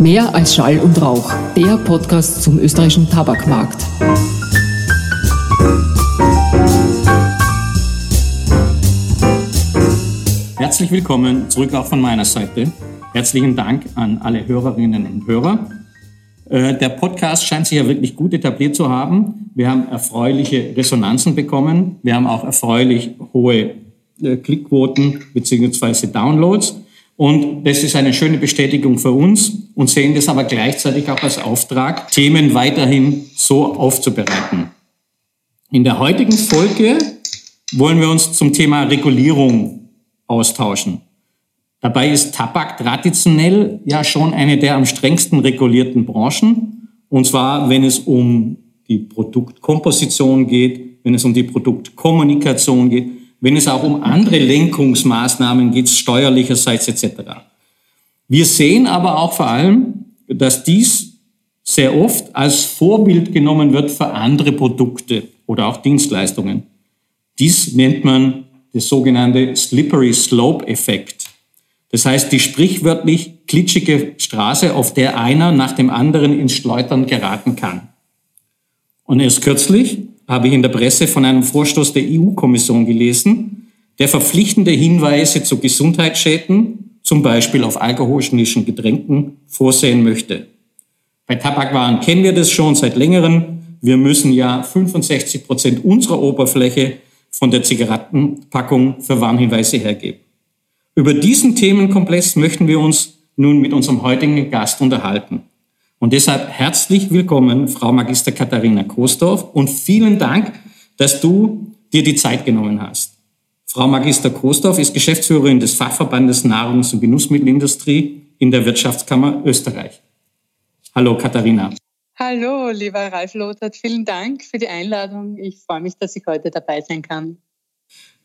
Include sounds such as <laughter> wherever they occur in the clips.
Mehr als Schall und Rauch, der Podcast zum österreichischen Tabakmarkt. Herzlich willkommen zurück auch von meiner Seite. Herzlichen Dank an alle Hörerinnen und Hörer. Äh, der Podcast scheint sich ja wirklich gut etabliert zu haben. Wir haben erfreuliche Resonanzen bekommen. Wir haben auch erfreulich hohe äh, Klickquoten beziehungsweise Downloads. Und das ist eine schöne Bestätigung für uns und sehen das aber gleichzeitig auch als Auftrag, Themen weiterhin so aufzubereiten. In der heutigen Folge wollen wir uns zum Thema Regulierung austauschen. Dabei ist Tabak traditionell ja schon eine der am strengsten regulierten Branchen. Und zwar, wenn es um die Produktkomposition geht, wenn es um die Produktkommunikation geht, wenn es auch um andere Lenkungsmaßnahmen geht, steuerlicherseits etc. Wir sehen aber auch vor allem, dass dies sehr oft als Vorbild genommen wird für andere Produkte oder auch Dienstleistungen. Dies nennt man das sogenannte Slippery Slope Effekt. Das heißt, die sprichwörtlich klitschige Straße, auf der einer nach dem anderen ins Schleutern geraten kann. Und erst kürzlich habe ich in der Presse von einem Vorstoß der EU-Kommission gelesen, der verpflichtende Hinweise zu Gesundheitsschäden, zum Beispiel auf alkoholischen Getränken, vorsehen möchte. Bei Tabakwaren kennen wir das schon seit längerem. Wir müssen ja 65 Prozent unserer Oberfläche von der Zigarettenpackung für Warnhinweise hergeben. Über diesen Themenkomplex möchten wir uns nun mit unserem heutigen Gast unterhalten. Und deshalb herzlich willkommen, Frau Magister Katharina Kostorf, und vielen Dank, dass du dir die Zeit genommen hast. Frau Magister Kostorf ist Geschäftsführerin des Fachverbandes Nahrungs- und Genussmittelindustrie in der Wirtschaftskammer Österreich. Hallo Katharina. Hallo, lieber Ralf Lothar, vielen Dank für die Einladung. Ich freue mich, dass ich heute dabei sein kann.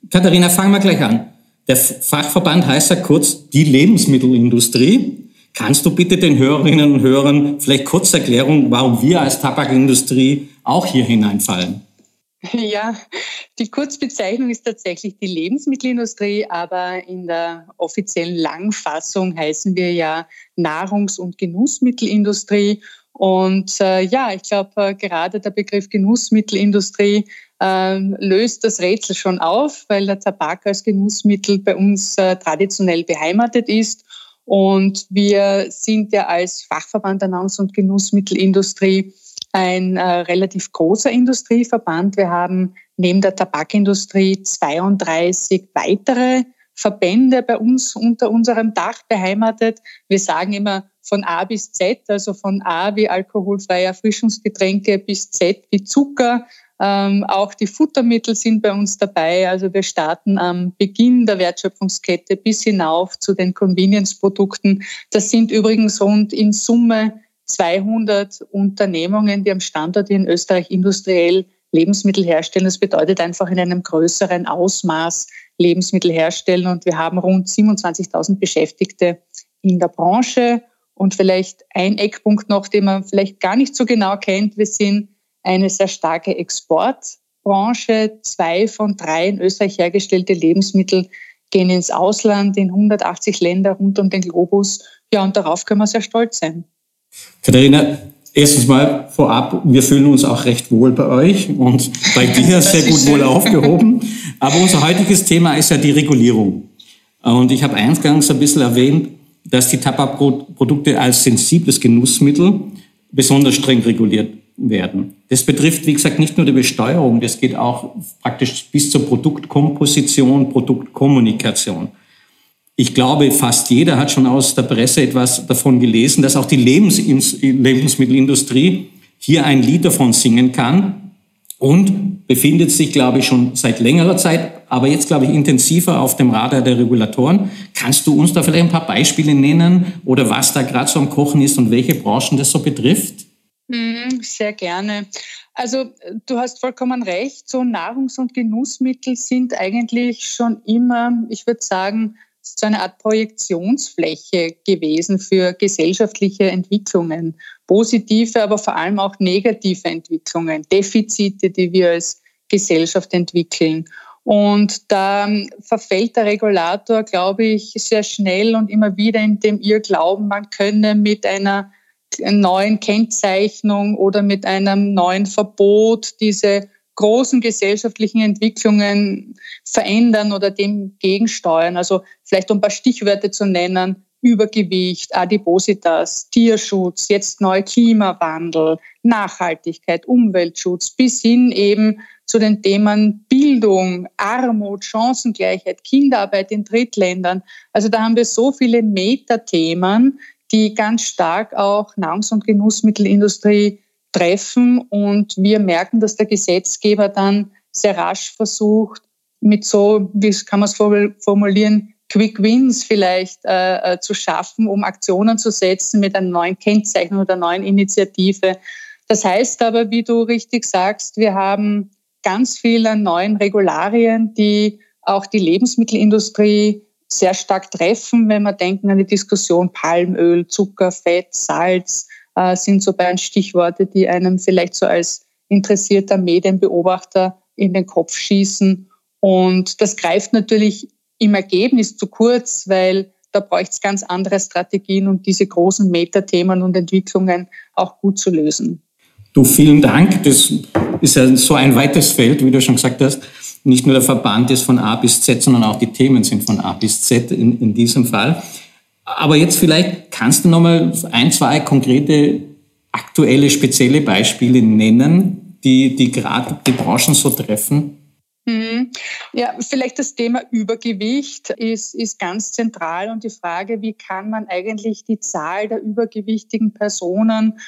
Katharina, fangen wir gleich an. Der Fachverband heißt ja kurz die Lebensmittelindustrie. Kannst du bitte den Hörerinnen und Hörern vielleicht kurz Erklärung, warum wir als Tabakindustrie auch hier hineinfallen? <laughs> Ja, die Kurzbezeichnung ist tatsächlich die Lebensmittelindustrie, aber in der offiziellen Langfassung heißen wir ja Nahrungs- und Genussmittelindustrie. Und äh, ja, ich glaube, äh, gerade der Begriff Genussmittelindustrie äh, löst das Rätsel schon auf, weil der Tabak als Genussmittel bei uns äh, traditionell beheimatet ist und wir sind ja als Fachverband der Nahrungs- und Genussmittelindustrie ein äh, relativ großer Industrieverband. Wir haben neben der Tabakindustrie 32 weitere Verbände bei uns unter unserem Dach beheimatet. Wir sagen immer von A bis Z, also von A wie alkoholfreie Erfrischungsgetränke bis Z wie Zucker, ähm, auch die Futtermittel sind bei uns dabei. Also wir starten am Beginn der Wertschöpfungskette bis hinauf zu den Convenience-Produkten. Das sind übrigens rund in Summe 200 Unternehmungen, die am Standort in Österreich industriell Lebensmittel herstellen. Das bedeutet einfach in einem größeren Ausmaß Lebensmittel herstellen. Und wir haben rund 27.000 Beschäftigte in der Branche. Und vielleicht ein Eckpunkt noch, den man vielleicht gar nicht so genau kennt. Wir sind eine sehr starke Exportbranche. Zwei von drei in Österreich hergestellte Lebensmittel gehen ins Ausland, in 180 Länder rund um den Globus. Ja, und darauf können wir sehr stolz sein. Katharina, erstens mal vorab, wir fühlen uns auch recht wohl bei euch und bei <laughs> dir sehr gut wohl aufgehoben. Aber unser heutiges Thema ist ja die Regulierung. Und ich habe eingangs ein bisschen erwähnt, dass die Tabakprodukte als sensibles Genussmittel besonders streng reguliert werden. Das betrifft, wie gesagt, nicht nur die Besteuerung, das geht auch praktisch bis zur Produktkomposition, Produktkommunikation. Ich glaube, fast jeder hat schon aus der Presse etwas davon gelesen, dass auch die Lebens Lebensmittelindustrie hier ein Lied davon singen kann und befindet sich, glaube ich, schon seit längerer Zeit, aber jetzt, glaube ich, intensiver auf dem Radar der Regulatoren. Kannst du uns da vielleicht ein paar Beispiele nennen oder was da gerade so am Kochen ist und welche Branchen das so betrifft? Mhm, sehr gerne. Also du hast vollkommen recht, so Nahrungs- und Genussmittel sind eigentlich schon immer, ich würde sagen, so eine Art Projektionsfläche gewesen für gesellschaftliche Entwicklungen, positive, aber vor allem auch negative Entwicklungen, Defizite, die wir als Gesellschaft entwickeln. Und da verfällt der Regulator, glaube ich, sehr schnell und immer wieder in dem Irrglauben, man könne mit einer neuen Kennzeichnung oder mit einem neuen Verbot diese großen gesellschaftlichen Entwicklungen verändern oder dem gegensteuern. Also vielleicht um ein paar Stichwörter zu nennen, Übergewicht, Adipositas, Tierschutz, jetzt neu Klimawandel, Nachhaltigkeit, Umweltschutz bis hin eben zu den Themen Bildung, Armut, Chancengleichheit, Kinderarbeit in Drittländern. Also da haben wir so viele Metathemen, die ganz stark auch Nahrungs- und Genussmittelindustrie treffen. Und wir merken, dass der Gesetzgeber dann sehr rasch versucht, mit so, wie kann man es formulieren, Quick Wins vielleicht äh, äh, zu schaffen, um Aktionen zu setzen mit einer neuen Kennzeichnung oder neuen Initiative. Das heißt aber, wie du richtig sagst, wir haben ganz viele neuen Regularien, die auch die Lebensmittelindustrie sehr stark treffen, wenn wir denken an die Diskussion Palmöl, Zucker, Fett, Salz, äh, sind so beiden Stichworte, die einem vielleicht so als interessierter Medienbeobachter in den Kopf schießen. Und das greift natürlich im Ergebnis zu kurz, weil da bräuchte es ganz andere Strategien, um diese großen Metathemen und Entwicklungen auch gut zu lösen. Du, vielen Dank. Das ist ja so ein weites Feld, wie du schon gesagt hast. Nicht nur der Verband ist von A bis Z, sondern auch die Themen sind von A bis Z in, in diesem Fall. Aber jetzt vielleicht kannst du nochmal ein, zwei konkrete aktuelle, spezielle Beispiele nennen, die, die gerade die Branchen so treffen. Mhm. Ja, vielleicht das Thema Übergewicht ist, ist ganz zentral und die Frage, wie kann man eigentlich die Zahl der übergewichtigen Personen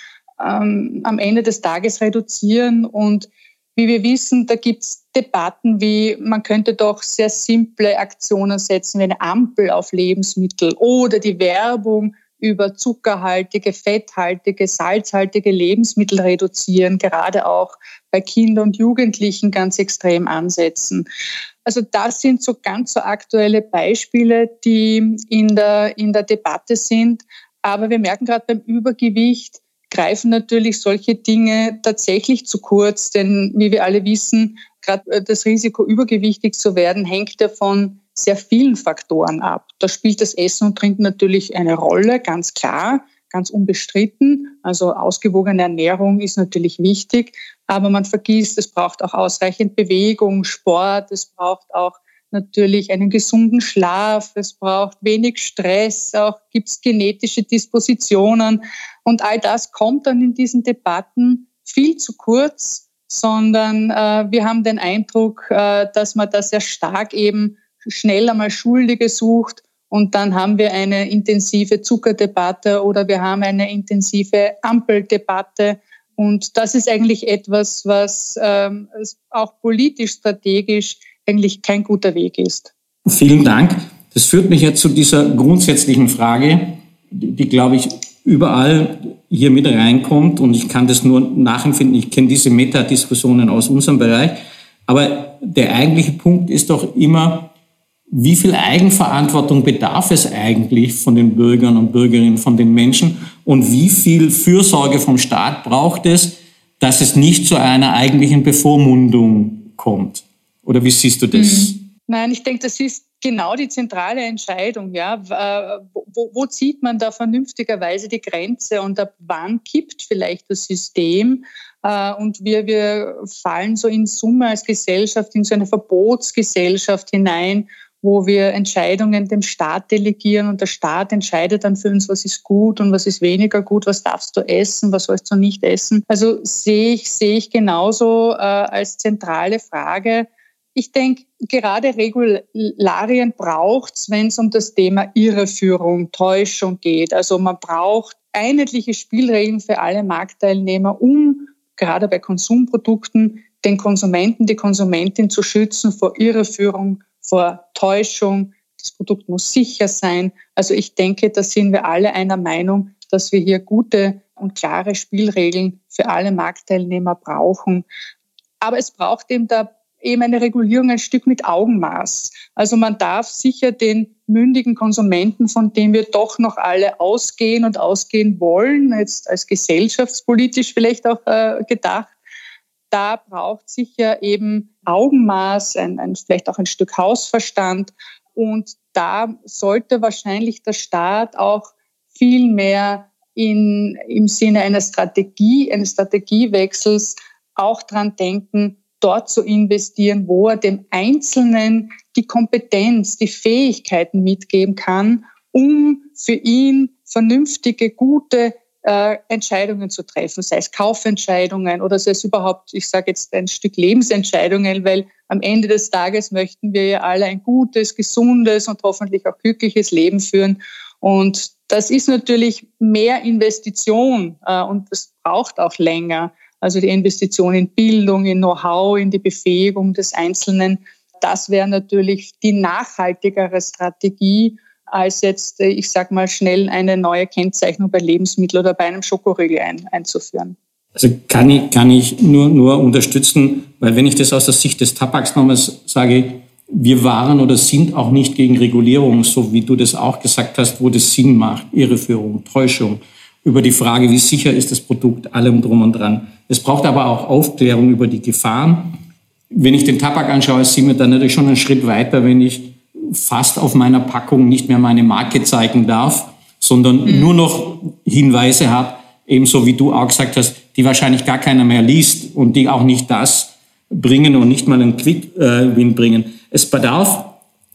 ähm, am Ende des Tages reduzieren und wie wir wissen, da gibt es Debatten wie, man könnte doch sehr simple Aktionen setzen, wie eine Ampel auf Lebensmittel oder die Werbung über zuckerhaltige, fetthaltige, salzhaltige Lebensmittel reduzieren, gerade auch bei Kindern und Jugendlichen ganz extrem ansetzen. Also das sind so ganz so aktuelle Beispiele, die in der, in der Debatte sind. Aber wir merken gerade beim Übergewicht, greifen natürlich solche Dinge tatsächlich zu kurz, denn wie wir alle wissen, gerade äh, das Risiko, übergewichtig zu werden, hängt ja von sehr vielen Faktoren ab. Da spielt das Essen und Trinken natürlich eine Rolle, ganz klar, ganz unbestritten. Also ausgewogene Ernährung ist natürlich wichtig, aber man vergisst, es braucht auch ausreichend Bewegung, Sport, es braucht auch natürlich einen gesunden Schlaf, es braucht wenig Stress, auch gibt es genetische Dispositionen und all das kommt dann in diesen Debatten viel zu kurz, sondern äh, wir haben den Eindruck, äh, dass man da sehr stark eben schnell einmal Schuldige sucht und dann haben wir eine intensive Zuckerdebatte oder wir haben eine intensive Ampeldebatte. Und das ist eigentlich etwas, was ähm, auch politisch, strategisch eigentlich kein guter Weg ist. Vielen Dank. Das führt mich jetzt zu dieser grundsätzlichen Frage, die, glaube ich, überall hier mit reinkommt und ich kann das nur nachempfinden. Ich kenne diese Metadiskussionen aus unserem Bereich. Aber der eigentliche Punkt ist doch immer, wie viel Eigenverantwortung bedarf es eigentlich von den Bürgern und Bürgerinnen, von den Menschen und wie viel Fürsorge vom Staat braucht es, dass es nicht zu einer eigentlichen Bevormundung kommt? Oder wie siehst du das? Mhm. Nein, ich denke, das ist genau die zentrale Entscheidung. Ja, wo, wo zieht man da vernünftigerweise die Grenze und ab wann kippt vielleicht das System? Äh, und wir, wir fallen so in Summe als Gesellschaft in so eine Verbotsgesellschaft hinein, wo wir Entscheidungen dem Staat delegieren und der Staat entscheidet dann für uns, was ist gut und was ist weniger gut, was darfst du essen, was sollst du nicht essen. Also sehe ich, sehe ich genauso äh, als zentrale Frage, ich denke, gerade Regularien braucht es, wenn es um das Thema Irreführung, Täuschung geht. Also man braucht einheitliche Spielregeln für alle Marktteilnehmer, um gerade bei Konsumprodukten den Konsumenten, die Konsumentin zu schützen vor Irreführung, vor Täuschung. Das Produkt muss sicher sein. Also ich denke, da sind wir alle einer Meinung, dass wir hier gute und klare Spielregeln für alle Marktteilnehmer brauchen. Aber es braucht eben da eben eine Regulierung ein Stück mit Augenmaß. Also man darf sicher den mündigen Konsumenten, von dem wir doch noch alle ausgehen und ausgehen wollen, jetzt als gesellschaftspolitisch vielleicht auch äh, gedacht, da braucht sicher eben Augenmaß, ein, ein, vielleicht auch ein Stück Hausverstand. Und da sollte wahrscheinlich der Staat auch viel mehr in, im Sinne einer Strategie, eines Strategiewechsels auch dran denken, dort zu investieren, wo er dem Einzelnen die Kompetenz, die Fähigkeiten mitgeben kann, um für ihn vernünftige, gute äh, Entscheidungen zu treffen, sei es Kaufentscheidungen oder sei es überhaupt, ich sage jetzt ein Stück Lebensentscheidungen, weil am Ende des Tages möchten wir ja alle ein gutes, gesundes und hoffentlich auch glückliches Leben führen. Und das ist natürlich mehr Investition äh, und das braucht auch länger. Also die Investition in Bildung, in Know-how, in die Befähigung des Einzelnen. Das wäre natürlich die nachhaltigere Strategie, als jetzt, äh, ich sag mal, schnell eine neue Kennzeichnung bei Lebensmitteln oder bei einem Schokoriegel ein, einzuführen. Also kann ich, kann ich nur, nur unterstützen, weil wenn ich das aus der Sicht des Tabaks nochmal sage, wir waren oder sind auch nicht gegen Regulierung, so wie du das auch gesagt hast, wo das Sinn macht, Irreführung, Täuschung, über die Frage, wie sicher ist das Produkt, allem drum und dran. Es braucht aber auch Aufklärung über die Gefahren. Wenn ich den Tabak anschaue, sind wir dann natürlich schon einen Schritt weiter, wenn ich fast auf meiner Packung nicht mehr meine Marke zeigen darf, sondern mhm. nur noch Hinweise habe, ebenso wie du auch gesagt hast, die wahrscheinlich gar keiner mehr liest und die auch nicht das bringen und nicht mal einen Quick-Win bringen. Es bedarf,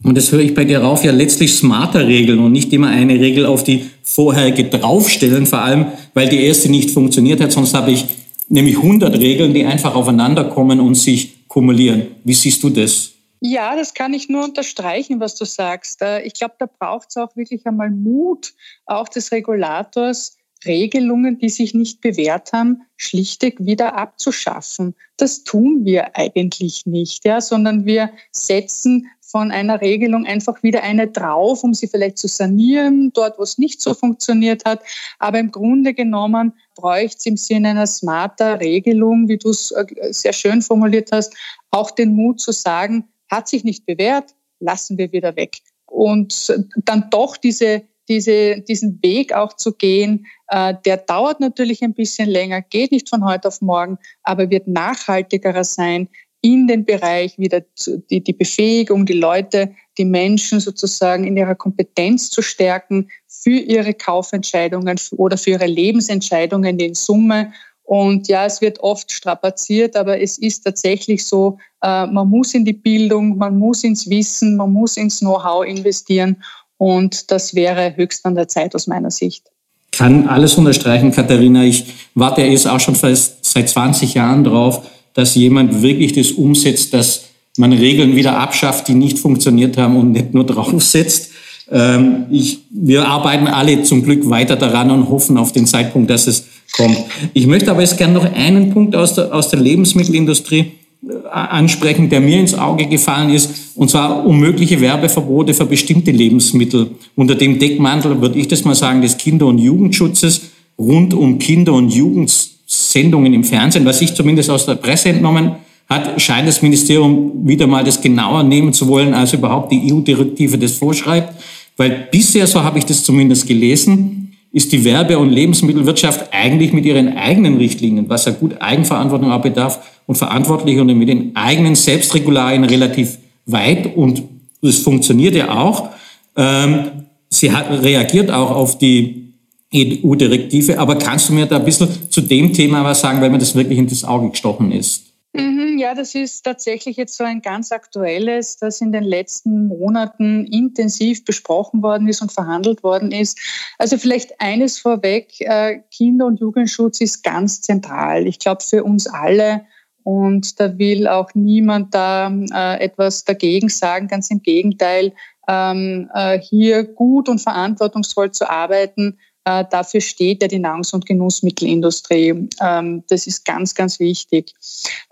und das höre ich bei dir rauf, ja letztlich smarter Regeln und nicht immer eine Regel auf die vorherige draufstellen, vor allem, weil die erste nicht funktioniert hat. Sonst habe ich nämlich 100 Regeln, die einfach aufeinander kommen und sich kumulieren. Wie siehst du das? Ja, das kann ich nur unterstreichen, was du sagst. Äh, ich glaube, da braucht es auch wirklich einmal Mut, auch des Regulators, Regelungen, die sich nicht bewährt haben, schlichtweg wieder abzuschaffen. Das tun wir eigentlich nicht, ja, sondern wir setzen von einer Regelung einfach wieder eine drauf, um sie vielleicht zu sanieren, dort, wo es nicht so funktioniert hat. Aber im Grunde genommen bräuchte es im Sinne einer smarter Regelung, wie du es äh, sehr schön formuliert hast, auch den Mut zu sagen, hat sich nicht bewährt, lassen wir wieder weg. Und dann doch diese, diese, diesen Weg auch zu gehen, äh, der dauert natürlich ein bisschen länger, geht nicht von heute auf morgen, aber wird nachhaltigerer sein in den Bereich wieder die, die Befähigung, die Leute, die Menschen sozusagen in ihrer Kompetenz zu stärken für ihre Kaufentscheidungen oder für ihre Lebensentscheidungen in Summe und ja, es wird oft strapaziert, aber es ist tatsächlich so, äh, man muss in die Bildung, man muss ins Wissen, man muss ins Know-how investieren. Und das wäre höchst an der Zeit aus meiner Sicht. Kann alles unterstreichen, Katharina. Ich warte jetzt auch schon seit 20 Jahren drauf, dass jemand wirklich das umsetzt, dass man Regeln wieder abschafft, die nicht funktioniert haben und nicht nur draufsetzt. Ähm, ich, wir arbeiten alle zum Glück weiter daran und hoffen auf den Zeitpunkt, dass es kommt. Ich möchte aber jetzt gerne noch einen Punkt aus der, aus der Lebensmittelindustrie äh, ansprechen, der mir ins Auge gefallen ist, und zwar um mögliche Werbeverbote für bestimmte Lebensmittel. Unter dem Deckmantel, würde ich das mal sagen, des Kinder- und Jugendschutzes rund um Kinder- und Jugendsendungen im Fernsehen, was ich zumindest aus der Presse entnommen hat, scheint das Ministerium wieder mal das genauer nehmen zu wollen, als überhaupt die EU-Direktive das vorschreibt. Weil bisher, so habe ich das zumindest gelesen, ist die Werbe- und Lebensmittelwirtschaft eigentlich mit ihren eigenen Richtlinien, was ja gut Eigenverantwortung auch bedarf und verantwortlich und mit den eigenen Selbstregularien relativ weit und es funktioniert ja auch. Ähm, sie hat, reagiert auch auf die EU-Direktive, aber kannst du mir da ein bisschen zu dem Thema was sagen, weil mir das wirklich in das Auge gestochen ist? Mhm, ja, das ist tatsächlich jetzt so ein ganz aktuelles, das in den letzten Monaten intensiv besprochen worden ist und verhandelt worden ist. Also vielleicht eines vorweg, äh, Kinder- und Jugendschutz ist ganz zentral. Ich glaube für uns alle. Und da will auch niemand da äh, etwas dagegen sagen. Ganz im Gegenteil, ähm, äh, hier gut und verantwortungsvoll zu arbeiten, äh, dafür steht ja die Nahrungs- und Genussmittelindustrie. Ähm, das ist ganz, ganz wichtig.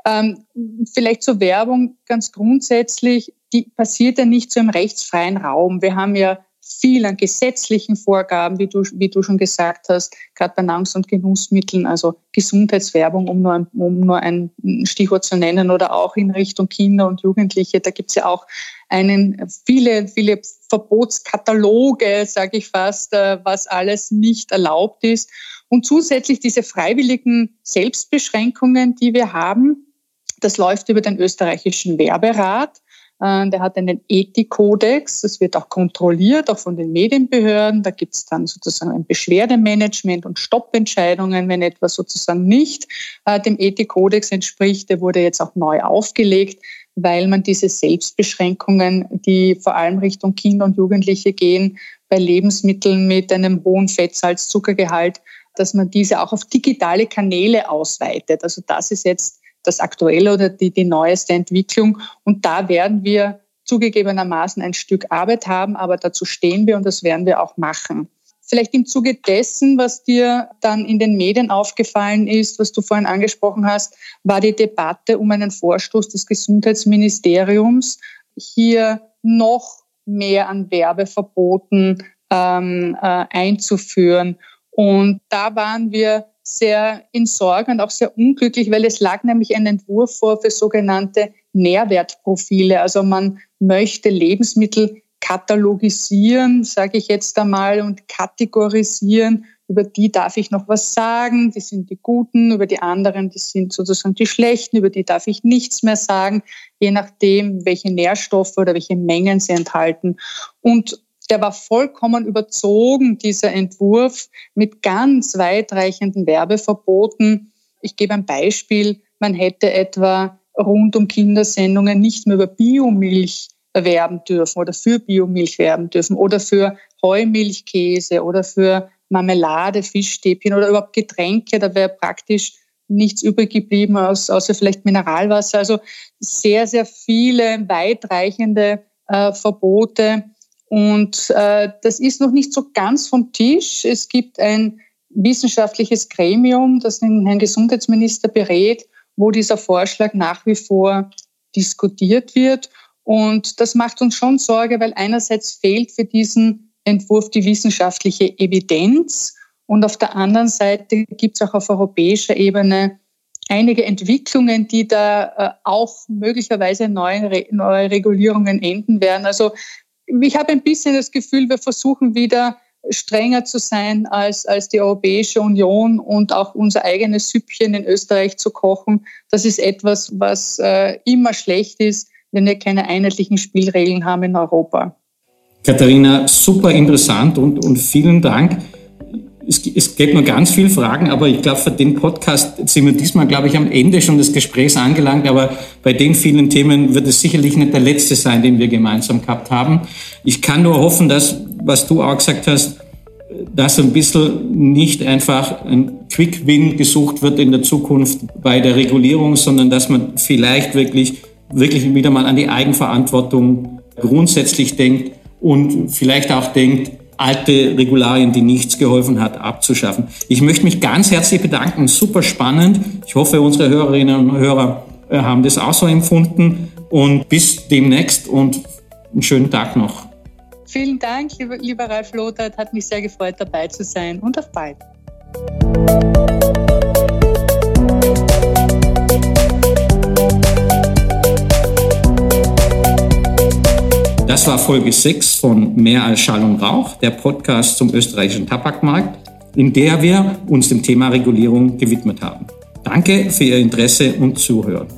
Ähm, vielleicht zur Werbung ganz grundsätzlich, die passiert ja nicht so im rechtsfreien Raum. Wir haben ja viel an gesetzlichen Vorgaben, wie du, wie du schon gesagt hast, gerade bei Nahrungs- und Genussmitteln, also Gesundheitswerbung, um nur, ein, um nur ein Stichwort zu nennen, oder auch in Richtung Kinder und Jugendliche. Da gibt es ja auch einen, viele, viele Verbotskataloge, sage ich fast, äh, was alles nicht erlaubt ist. Und zusätzlich diese freiwilligen Selbstbeschränkungen, die wir haben, Das läuft über den österreichischen Werberat. Äh, der hat einen Ethikkodex. Das wird auch kontrolliert, auch von den Medienbehörden. Da gibt es dann sozusagen ein Beschwerdemanagement und Stoppentscheidungen, wenn etwas sozusagen nicht äh, dem Ethikkodex entspricht. Der wurde jetzt auch neu aufgelegt, weil man diese Selbstbeschränkungen, die vor allem Richtung Kinder und Jugendliche gehen, bei Lebensmitteln mit einem hohen Fettsalz-Zuckergehalt, dass man diese auch auf digitale Kanäle ausweitet. Also das ist jetzt das aktuelle oder die, die neueste Entwicklung. Und da werden wir zugegebenermaßen ein Stück Arbeit haben, aber dazu stehen wir und das werden wir auch machen. Vielleicht im Zuge dessen, was dir dann in den Medien aufgefallen ist, was du vorhin angesprochen hast, war die Debatte um einen Vorstoß des Gesundheitsministeriums, hier noch mehr an Werbeverboten ähm, äh, einzuführen. Und da waren wir sehr in Sorge und auch sehr unglücklich, weil es lag nämlich ein Entwurf vor für sogenannte Nährwertprofile. Also man möchte Lebensmittel katalogisieren, sage ich jetzt einmal, und kategorisieren. Über die darf ich noch was sagen, die sind die Guten, über die anderen, die sind sozusagen die Schlechten, über die darf ich nichts mehr sagen, je nachdem, welche Nährstoffe oder welche Mengen sie enthalten. Und der war vollkommen überzogen, dieser Entwurf, mit ganz weitreichenden Werbeverboten. Ich gebe ein Beispiel. Man hätte etwa rund um Kindersendungen nicht mehr über Biomilch werben dürfen oder für Biomilch werben dürfen oder für Heumilchkäse oder für Marmelade, Fischstäbchen oder überhaupt Getränke. Da wäre praktisch nichts übrig geblieben, außer vielleicht Mineralwasser. Also sehr, sehr viele weitreichende äh, Verbote und äh, das ist noch nicht so ganz vom Tisch. Es gibt ein wissenschaftliches Gremium, das den Herrn Gesundheitsminister berät, wo dieser Vorschlag nach wie vor diskutiert wird. Und das macht uns schon Sorge, weil einerseits fehlt für diesen Entwurf die wissenschaftliche Evidenz und auf der anderen Seite gibt es auch auf europäischer Ebene einige Entwicklungen, die da äh, auch möglicherweise neue, neue Regulierungen enden werden. Also ich habe ein bisschen das Gefühl, wir versuchen wieder strenger zu sein als, als die Europäische Union und auch unser eigenes Süppchen in Österreich zu kochen. Das ist etwas, was äh, immer schlecht ist, wenn wir keine einheitlichen Spielregeln haben in Europa. Katharina, super interessant und, und vielen Dank es, es gibt noch ganz viele Fragen, aber ich glaube, für den Podcast sind wir diesmal, glaube ich, am Ende schon des Gesprächs angelangt. Aber bei den vielen Themen wird es sicherlich nicht der letzte sein, den wir gemeinsam gehabt haben. Ich kann nur hoffen, dass, was du auch gesagt hast, dass ein bisschen nicht einfach ein Quick-Win gesucht wird in der Zukunft bei der Regulierung, sondern dass man vielleicht wirklich, wirklich wieder mal an die Eigenverantwortung grundsätzlich denkt und vielleicht auch denkt, alte Regularien, die nichts geholfen hat, abzuschaffen. Ich möchte mich ganz herzlich bedanken, super spannend. Ich hoffe, unsere Hörerinnen und Hörer äh, haben das auch so empfunden und bis demnächst und einen schönen Tag noch. Vielen Dank, lieber, lieber Ralf Lothar, hat mich sehr gefreut, dabei zu sein und auf bald. Das war Folge 6 von Mehr als Schall und Rauch, der Podcast zum österreichischen Tabakmarkt, in der wir uns dem Thema Regulierung gewidmet haben. Danke für Ihr Interesse und Zuhören.